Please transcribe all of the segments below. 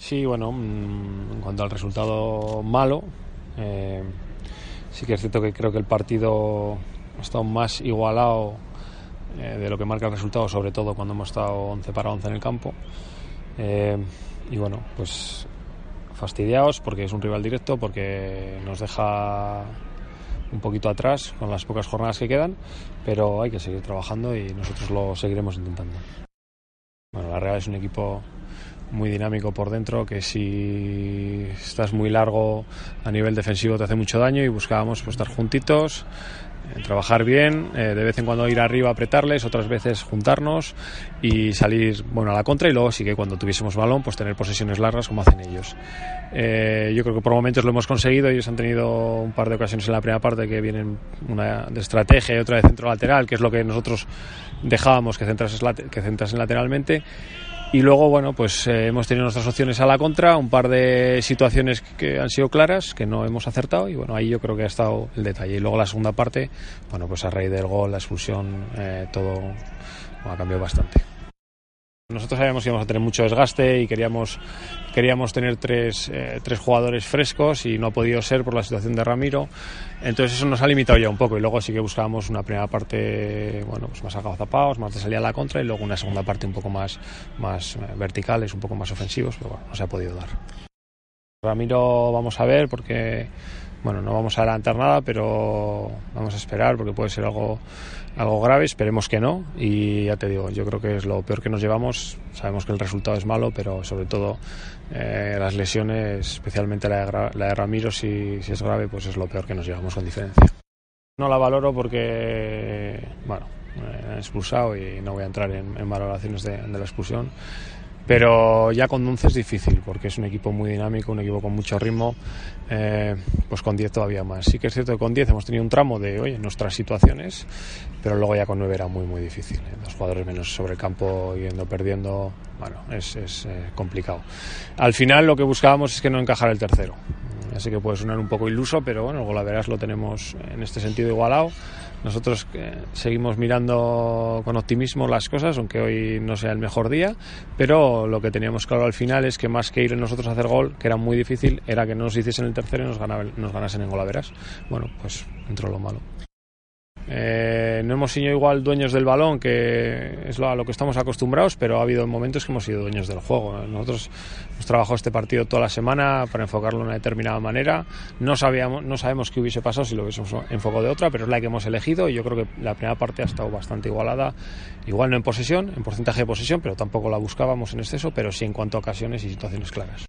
Sí, bueno, mm, en cuanto al resultado malo, eh, sí que es cierto que creo que el partido ha estado más igualado eh, de lo que marca el resultado, sobre todo cuando hemos estado 11 para 11 en el campo. Eh, y bueno, pues fastidiados porque es un rival directo, porque nos deja un poquito atrás con las pocas jornadas que quedan, pero hay que seguir trabajando y nosotros lo seguiremos intentando. Bueno, la Real es un equipo muy dinámico por dentro, que si estás muy largo a nivel defensivo te hace mucho daño y buscábamos pues, estar juntitos, eh, trabajar bien, eh, de vez en cuando ir arriba a apretarles, otras veces juntarnos y salir bueno a la contra y luego sí que cuando tuviésemos balón pues tener posesiones largas como hacen ellos. Eh, yo creo que por momentos lo hemos conseguido, ellos han tenido un par de ocasiones en la primera parte que vienen una de estrategia y otra de centro lateral, que es lo que nosotros dejábamos que centrasen, que centrasen lateralmente y luego, bueno, pues eh, hemos tenido nuestras opciones a la contra, un par de situaciones que han sido claras, que no hemos acertado, y bueno, ahí yo creo que ha estado el detalle. Y luego la segunda parte, bueno, pues a raíz del gol, la expulsión, eh, todo ha cambiado bastante. Nosotros sabíamos que íbamos a tener mucho desgaste y queríamos, queríamos tener tres, eh, tres jugadores frescos y no ha podido ser por la situación de Ramiro. Entonces eso nos ha limitado ya un poco y luego sí que buscábamos una primera parte bueno, pues más agazapados, más de salida a la contra y luego una segunda parte un poco más, más eh, verticales, un poco más ofensivos, pero bueno, no se ha podido dar. Ramiro vamos a ver porque bueno, no vamos a adelantar nada, pero vamos a esperar porque puede ser algo, algo grave, esperemos que no. Y ya te digo, yo creo que es lo peor que nos llevamos. Sabemos que el resultado es malo, pero sobre todo eh, las lesiones, especialmente la de, Ramiro, si, es grave, pues es lo peor que nos llevamos con diferencia. No la valoro porque, bueno, han expulsado y no voy a entrar en, valoraciones de la expulsión pero ya con 11 es difícil porque es un equipo muy dinámico, un equipo con mucho ritmo, eh, pues con 10 todavía más. Sí que es cierto que con 10 hemos tenido un tramo de, oye, nuestras situaciones, pero luego ya con 9 era muy, muy difícil. Los jugadores menos sobre el campo yendo perdiendo, bueno, es, es eh, complicado. Al final lo que buscábamos es que no encajara el tercero. Así que puede sonar un poco iluso, pero bueno, el Golaveras lo tenemos en este sentido igualado. Nosotros eh, seguimos mirando con optimismo las cosas, aunque hoy no sea el mejor día, pero lo que teníamos claro al final es que más que ir nosotros a hacer gol, que era muy difícil, era que no nos hiciesen el tercero y nos, nos ganasen en Golaveras. Bueno, pues entró lo malo. Eh, no hemos sido igual dueños del balón, que es a lo que estamos acostumbrados, pero ha habido momentos que hemos sido dueños del juego. Nosotros hemos trabajado este partido toda la semana para enfocarlo de una determinada manera. No, sabíamos, no sabemos qué hubiese pasado si lo hubiésemos enfocado de otra, pero es la que hemos elegido y yo creo que la primera parte ha estado bastante igualada. Igual no en posesión, en porcentaje de posesión, pero tampoco la buscábamos en exceso, pero sí en cuanto a ocasiones y situaciones claras.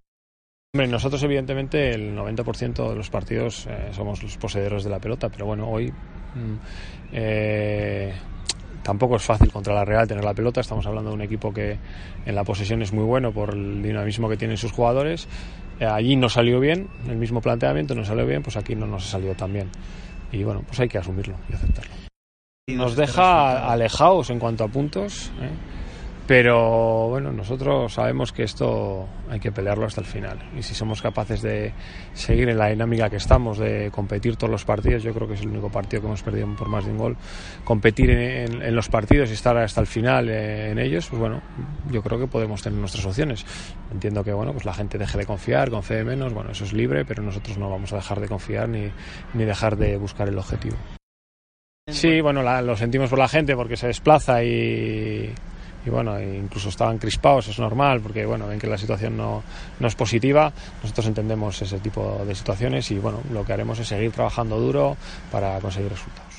Hombre, nosotros evidentemente el 90% de los partidos eh, somos los poseedores de la pelota, pero bueno, hoy mm, eh, tampoco es fácil contra la Real tener la pelota. Estamos hablando de un equipo que en la posesión es muy bueno por el dinamismo que tienen sus jugadores. Eh, allí no salió bien, el mismo planteamiento no salió bien, pues aquí no nos ha salido tan bien. Y bueno, pues hay que asumirlo y aceptarlo. Nos deja alejados en cuanto a puntos. ¿eh? Pero bueno, nosotros sabemos que esto hay que pelearlo hasta el final. Y si somos capaces de seguir en la dinámica que estamos, de competir todos los partidos, yo creo que es el único partido que hemos perdido por más de un gol, competir en, los partidos y estar hasta el final eh, en ellos, pues bueno, yo creo que podemos tener nuestras opciones. Entiendo que bueno, pues la gente deje de confiar, confíe menos, bueno, eso es libre, pero nosotros no vamos a dejar de confiar ni, ni dejar de buscar el objetivo. Sí, bueno, la, lo sentimos por la gente porque se desplaza y, y bueno, incluso estaban crispados, es normal, porque bueno, ven que la situación no, no, es positiva. Nosotros entendemos ese tipo de situaciones y bueno, lo que haremos es seguir trabajando duro para conseguir resultados.